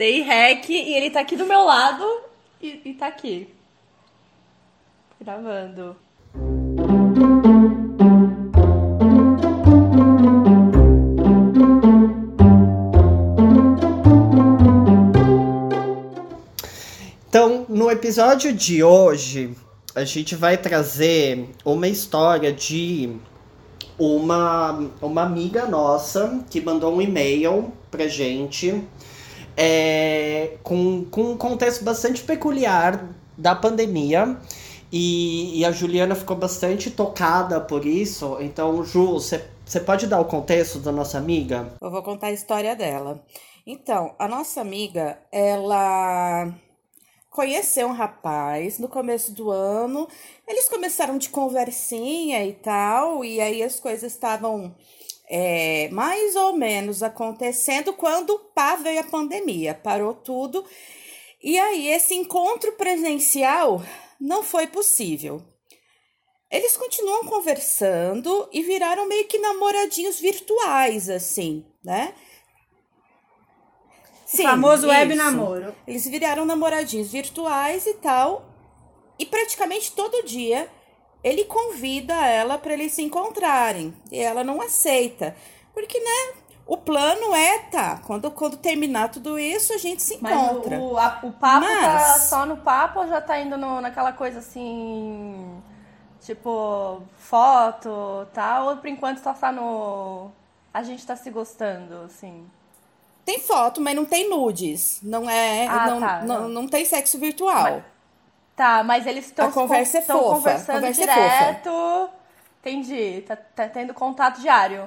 Dei rec e ele tá aqui do meu lado e, e tá aqui. Gravando. Então, no episódio de hoje, a gente vai trazer uma história de uma, uma amiga nossa que mandou um e-mail pra gente é, com, com um contexto bastante peculiar da pandemia. E, e a Juliana ficou bastante tocada por isso. Então, Ju, você pode dar o contexto da nossa amiga? Eu vou contar a história dela. Então, a nossa amiga, ela conheceu um rapaz no começo do ano. Eles começaram de conversinha e tal, e aí as coisas estavam é, mais ou menos acontecendo quando pá veio a pandemia, parou tudo. E aí esse encontro presencial não foi possível. Eles continuam conversando e viraram meio que namoradinhos virtuais, assim, né? Sim, o famoso isso. web namoro. Eles viraram namoradinhos virtuais e tal. E praticamente todo dia ele convida ela para eles se encontrarem. E ela não aceita. Porque, né? O plano é, tá, quando, quando terminar tudo isso, a gente se encontra. Mas o, a, o papo tá Mas... tá só no papo ou já tá indo no, naquela coisa assim. Tipo, foto tal? Ou por enquanto só tá no. A gente tá se gostando, assim? Tem foto, mas não tem nudes. Não é. Ah, não, tá. não, não tem sexo virtual. Mas, tá, mas eles estão A conversa é fofa. conversando conversa direto. É fofa. Entendi. Tá, tá tendo contato diário.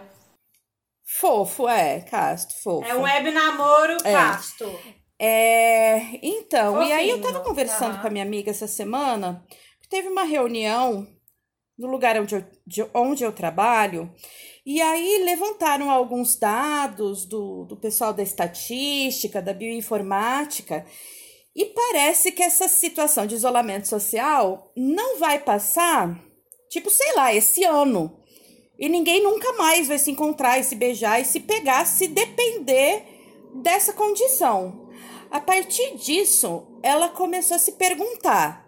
Fofo, é, casto, fofo. É um web namoro é. casto. É, então, Fofinho. e aí eu tava conversando uhum. com a minha amiga essa semana, teve uma reunião no lugar onde eu, de, onde eu trabalho, e aí levantaram alguns dados do, do pessoal da estatística, da bioinformática, e parece que essa situação de isolamento social não vai passar, tipo, sei lá, esse ano. E ninguém nunca mais vai se encontrar e se beijar e se pegar se depender dessa condição. A partir disso, ela começou a se perguntar: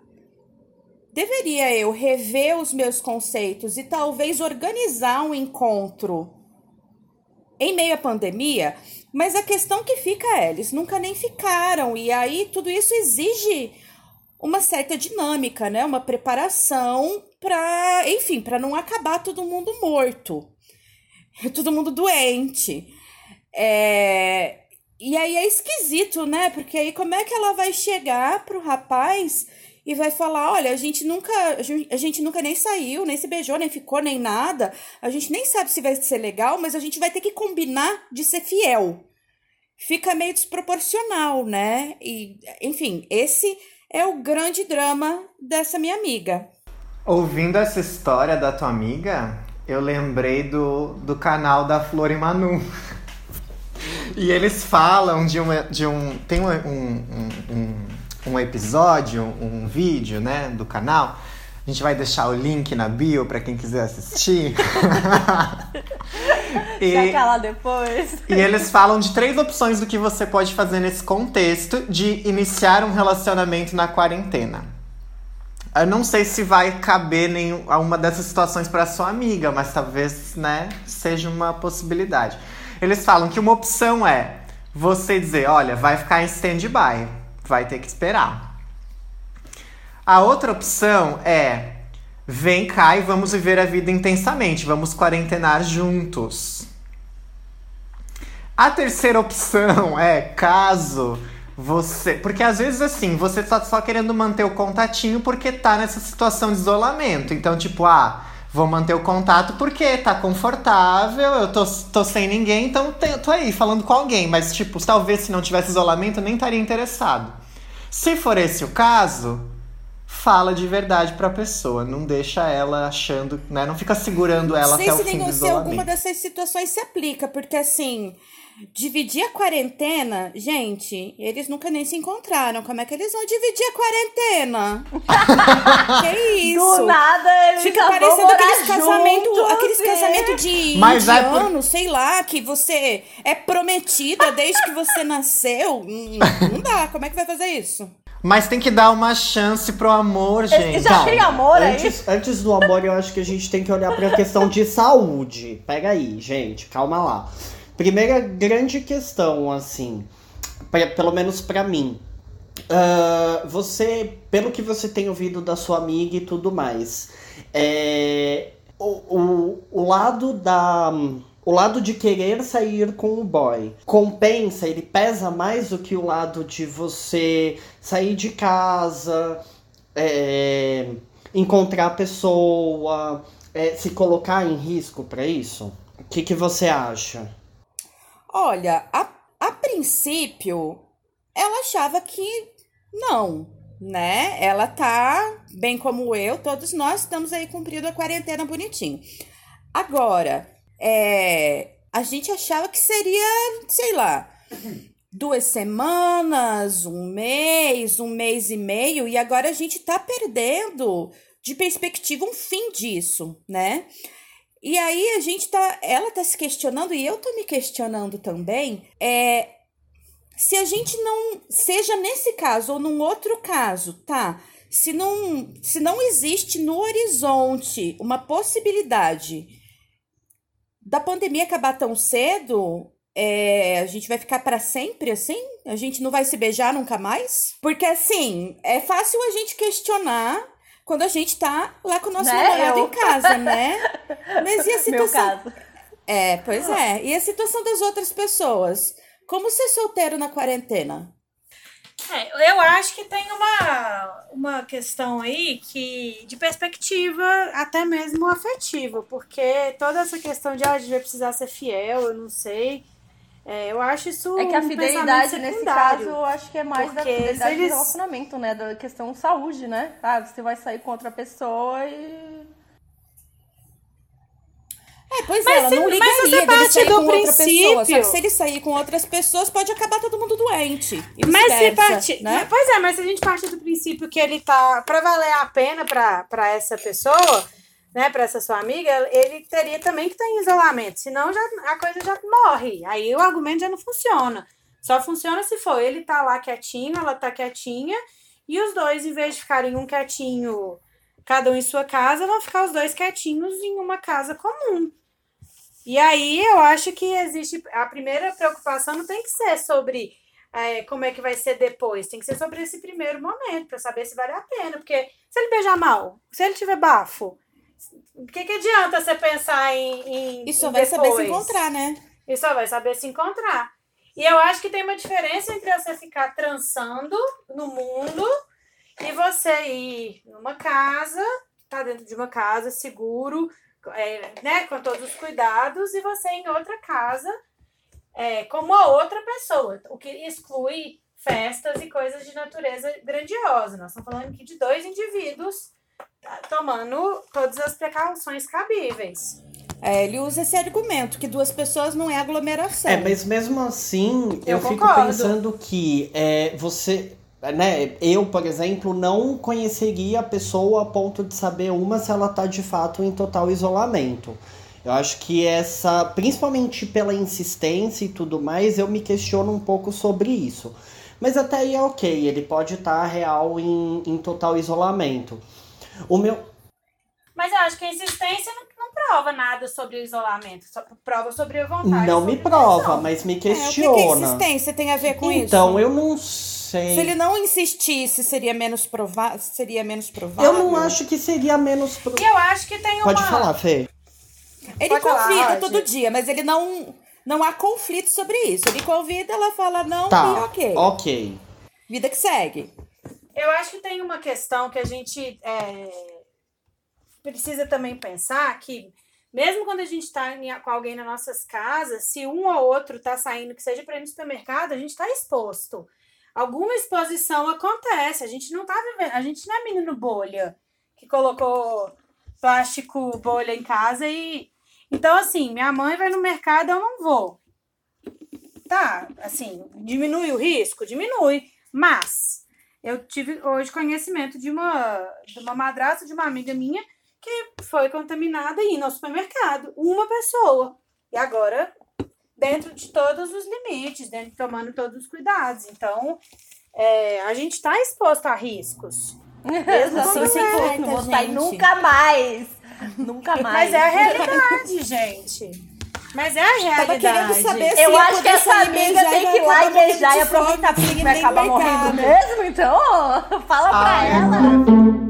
Deveria eu rever os meus conceitos e talvez organizar um encontro em meio à pandemia? Mas a questão que fica é, eles nunca nem ficaram, e aí tudo isso exige uma certa dinâmica, né? Uma preparação para, enfim, para não acabar todo mundo morto, todo mundo doente. É... E aí é esquisito, né? Porque aí como é que ela vai chegar pro rapaz e vai falar: olha, a gente nunca, a gente nunca nem saiu, nem se beijou, nem ficou, nem nada. A gente nem sabe se vai ser legal, mas a gente vai ter que combinar de ser fiel. Fica meio desproporcional, né? E, enfim, esse é o grande drama dessa minha amiga. Ouvindo essa história da tua amiga, eu lembrei do, do canal da Flor e Manu. e eles falam de, uma, de um. Tem um, um, um um episódio, um vídeo, né, do canal. A gente vai deixar o link na bio para quem quiser assistir. e, lá depois. E eles falam de três opções do que você pode fazer nesse contexto de iniciar um relacionamento na quarentena. Eu não sei se vai caber nenhuma dessas situações para sua amiga, mas talvez, né, seja uma possibilidade. Eles falam que uma opção é você dizer, olha, vai ficar em stand-by vai ter que esperar. A outra opção é: vem cá e vamos viver a vida intensamente, vamos quarentenar juntos. A terceira opção é caso você. Porque às vezes assim, você tá só querendo manter o contatinho porque tá nessa situação de isolamento. Então, tipo, ah, vou manter o contato porque tá confortável, eu tô, tô sem ninguém, então tô aí falando com alguém. Mas, tipo, talvez se não tivesse isolamento, eu nem estaria interessado. Se for esse o caso, fala de verdade pra pessoa. Não deixa ela achando, né? Não fica segurando ela até o fim do isolamento. se alguma dessas situações se aplica, porque assim. Dividir a quarentena, gente, eles nunca nem se encontraram. Como é que eles vão dividir a quarentena? que isso? Do nada eles Fica parecendo aqueles casamento, aqueles casamento de Mas indiano, é por... sei lá, que você é prometida desde que você nasceu. Hum, não dá. Como é que vai fazer isso? Mas tem que dar uma chance pro amor, gente. Já tem amor antes, aí? Antes do amor, eu acho que a gente tem que olhar pra questão de saúde. Pega aí, gente, calma lá. Primeira grande questão, assim, pra, pelo menos para mim. Uh, você, pelo que você tem ouvido da sua amiga e tudo mais, é, o, o, o lado da. O lado de querer sair com o boy compensa, ele pesa mais do que o lado de você sair de casa, é, encontrar a pessoa, é, se colocar em risco para isso? O que, que você acha? Olha, a, a princípio, ela achava que não, né? Ela tá, bem como eu, todos nós estamos aí cumprindo a quarentena bonitinho. Agora, é, a gente achava que seria, sei lá, duas semanas, um mês, um mês e meio, e agora a gente tá perdendo de perspectiva um fim disso, né? E aí a gente tá, ela tá se questionando e eu tô me questionando também, é se a gente não seja nesse caso ou num outro caso, tá? Se não, se não existe no horizonte uma possibilidade da pandemia acabar tão cedo, é, a gente vai ficar para sempre assim? A gente não vai se beijar nunca mais? Porque assim, é fácil a gente questionar quando a gente tá lá com o nosso né? namorado em casa, né? Mas e a situação? Meu caso. É, pois é. E a situação das outras pessoas? Como ser solteiro na quarentena? É, eu acho que tem uma, uma questão aí que de perspectiva até mesmo afetiva, porque toda essa questão de ah, a gente vai precisar ser fiel, eu não sei. É, eu acho isso. É que a um fidelidade, nesse caso, eu acho que é mais da fidelidade eles... do relacionamento, né? Da questão saúde, né? Ah, você vai sair com outra pessoa e. É, pois mas é, ela se, não ligaria mas você parte sair do com princípio... outra pessoa. Só que se ele sair com outras pessoas, pode acabar todo mundo doente. Mas se parte... Né? Pois é, mas se a gente parte do princípio que ele tá. Pra valer a pena pra, pra essa pessoa né, para essa sua amiga, ele teria também que estar em isolamento, senão já, a coisa já morre. Aí o argumento já não funciona. Só funciona se for ele tá lá quietinho, ela tá quietinha, e os dois, em vez de ficarem um quietinho, cada um em sua casa, vão ficar os dois quietinhos em uma casa comum. E aí eu acho que existe. A primeira preocupação não tem que ser sobre é, como é que vai ser depois, tem que ser sobre esse primeiro momento, para saber se vale a pena. Porque se ele beijar mal, se ele tiver bafo, o que, que adianta você pensar em. em e só vai saber se encontrar, né? E só vai saber se encontrar. E eu acho que tem uma diferença entre você ficar trançando no mundo e você ir numa casa, tá dentro de uma casa, seguro, é, né, com todos os cuidados, e você em outra casa é, como a outra pessoa, o que exclui festas e coisas de natureza grandiosa. Nós estamos falando aqui de dois indivíduos tomando todas as precauções cabíveis. É, ele usa esse argumento que duas pessoas não é aglomeração. É, mas mesmo assim, eu, eu fico pensando que é, você. Né, eu, por exemplo, não conheceria a pessoa a ponto de saber uma se ela tá de fato em total isolamento. Eu acho que essa, principalmente pela insistência e tudo mais, eu me questiono um pouco sobre isso. Mas até aí é ok, ele pode estar tá real em, em total isolamento. O meu. Mas eu acho que a insistência não, não prova nada sobre o isolamento, só prova sobre a vontade. Não me prova, mas me questiona. É, o que, que insistência tem a ver com então, isso? Então, eu não sei. Se ele não insistisse, seria menos provável? Seria menos provável? Eu não acho que seria menos provável. Eu acho que tem uma. Pode falar, Fê. Ele Pode convida falar, todo dia, mas ele não. Não há conflito sobre isso. Ele convida, ela fala não tá, e ok. Ok. Vida que segue. Eu acho que tem uma questão que a gente é, precisa também pensar que, mesmo quando a gente está com alguém nas nossas casas, se um ou outro está saindo, que seja para ir no supermercado, a gente está exposto. Alguma exposição acontece. A gente não está vivendo, a gente não é menino bolha que colocou plástico bolha em casa e. Então, assim, minha mãe vai no mercado, eu não vou. Tá, assim, diminui o risco? Diminui. Mas eu tive hoje conhecimento de uma, de uma madrasta de uma amiga minha que foi contaminada indo ao supermercado. Uma pessoa. E agora, dentro de todos os limites, dentro, tomando todos os cuidados. Então, é, a gente está exposto a riscos. Mesmo assim, sem é, não vou sair nunca mais. Nunca mais. Mas é a realidade, gente. Mas é a realidade. Tava querendo saber se Eu acho que essa amiga tem que ir lá e beijar e aproveitar que vai acabar morrendo mesmo. Então, fala pra Ai, ela.